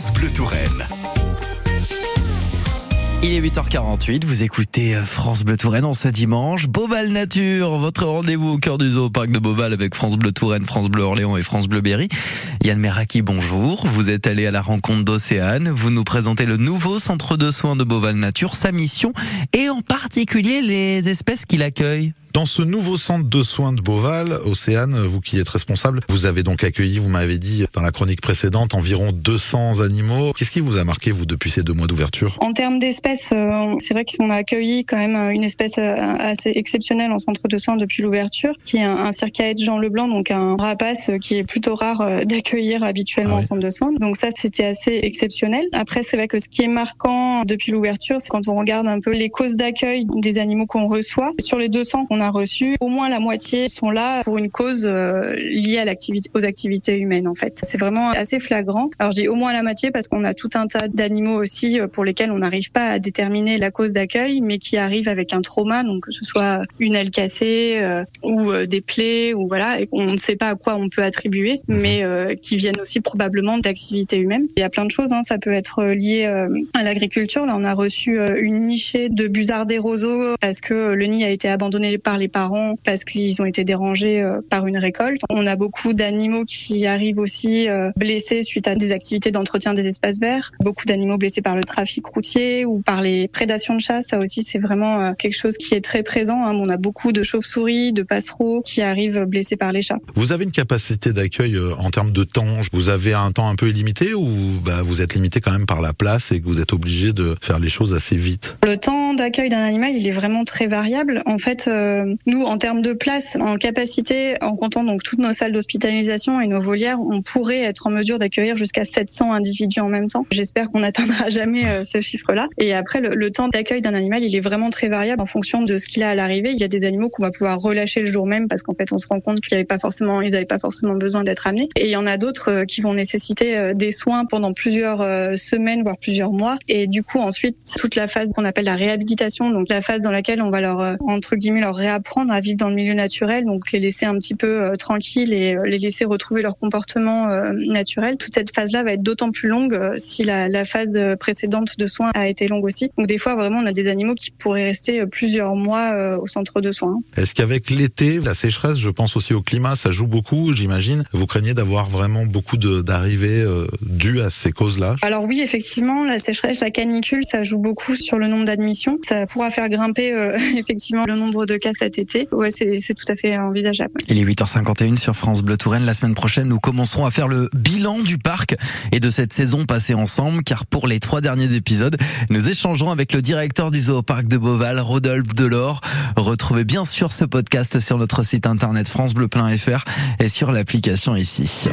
France Bleu Touraine. Il est 8h48, vous écoutez France Bleu Touraine en ce dimanche. Beauval Nature, votre rendez-vous au cœur du zoo parc de Beauval avec France Bleu Touraine, France Bleu Orléans et France Bleu Berry. Yann Meraki, bonjour. Vous êtes allé à la rencontre d'Océane. Vous nous présentez le nouveau centre de soins de Beauval Nature, sa mission et en particulier les espèces qu'il accueille. Dans ce nouveau centre de soins de Beauval, Océane, vous qui êtes responsable, vous avez donc accueilli, vous m'avez dit dans la chronique précédente, environ 200 animaux. Qu'est-ce qui vous a marqué, vous, depuis ces deux mois d'ouverture? En termes d'espèces, euh, c'est vrai qu'on a accueilli quand même une espèce euh, assez exceptionnelle en centre de soins depuis l'ouverture, qui est un circaète Jean Leblanc, donc un rapace qui est plutôt rare euh, d'accueillir habituellement en centre de soins. Donc ça, c'était assez exceptionnel. Après, c'est vrai que ce qui est marquant depuis l'ouverture, c'est quand on regarde un peu les causes d'accueil des animaux qu'on reçoit. Sur les 200 qu'on a reçus, au moins la moitié sont là pour une cause euh, liée à l'activité, aux activités humaines en fait. C'est vraiment assez flagrant. Alors je dis au moins la moitié parce qu'on a tout un tas d'animaux aussi euh, pour lesquels on n'arrive pas à déterminer la cause d'accueil, mais qui arrivent avec un trauma, donc que ce soit une aile cassée euh, ou des plaies ou voilà, et on ne sait pas à quoi on peut attribuer, mhm. mais qui viennent aussi probablement d'activités humaines. Il y a plein de choses, hein. ça peut être lié à l'agriculture. Là, on a reçu une nichée de busards des roseaux parce que le nid a été abandonné par les parents parce qu'ils ont été dérangés euh, par une récolte. On a beaucoup d'animaux qui arrivent aussi euh, blessés suite à des activités d'entretien des espaces verts. Beaucoup d'animaux blessés par le trafic routier ou par les prédations de chasse. Ça aussi, c'est vraiment euh, quelque chose qui est très présent. Hein. On a beaucoup de chauves-souris, de passereaux qui arrivent blessés par les chats. Vous avez une capacité d'accueil en termes de temps? Vous avez un temps un peu illimité ou bah, vous êtes limité quand même par la place et que vous êtes obligé de faire les choses assez vite? Le temps d'accueil d'un animal, il est vraiment très variable. En fait, nous, en termes de place, en capacité, en comptant donc toutes nos salles d'hospitalisation et nos volières, on pourrait être en mesure d'accueillir jusqu'à 700 individus en même temps. J'espère qu'on n'atteindra jamais euh, ce chiffre-là. Et après, le, temps d'accueil d'un animal, il est vraiment très variable en fonction de ce qu'il a à l'arrivée. Il y a des animaux qu'on va pouvoir relâcher le jour même parce qu'en fait, on se rend compte qu'ils n'avaient pas forcément, n'avaient pas forcément besoin d'être amenés. Et il y en a d'autres euh, qui vont nécessiter euh, des soins pendant plusieurs semaines, voire plusieurs mois. Et du coup, ensuite, toute la phase qu'on appelle la réhabilitation, donc la phase dans laquelle on va leur, entre guillemets, leur réapprendre apprendre à vivre dans le milieu naturel, donc les laisser un petit peu euh, tranquilles et euh, les laisser retrouver leur comportement euh, naturel. Toute cette phase-là va être d'autant plus longue si la, la, phase précédente de soins a été longue aussi. Donc des fois, vraiment, on a des animaux qui pourraient rester plusieurs mois au centre de soins. Est-ce qu'avec l'été, la sécheresse, je pense aussi au climat, ça joue beaucoup, j'imagine? Vous craignez d'avoir vraiment beaucoup d'arrivées dues à ces causes-là? Alors oui, effectivement, la sécheresse, la canicule, ça joue beaucoup sur le nombre d'admissions. Ça pourra faire grimper effectivement le nombre de cas cet été. C'est tout à fait envisageable. Il est 8h51 sur France Bleu Touraine. La semaine prochaine, nous commencerons à faire le bilan du parc et de cette saison passée ensemble, car pour les trois derniers épisodes, nous échangerons avec le directeur du Parc de Beauval, Rodolphe Delors. Retrouvez bien sûr ce podcast sur notre site internet francebleu.fr et sur l'application ici.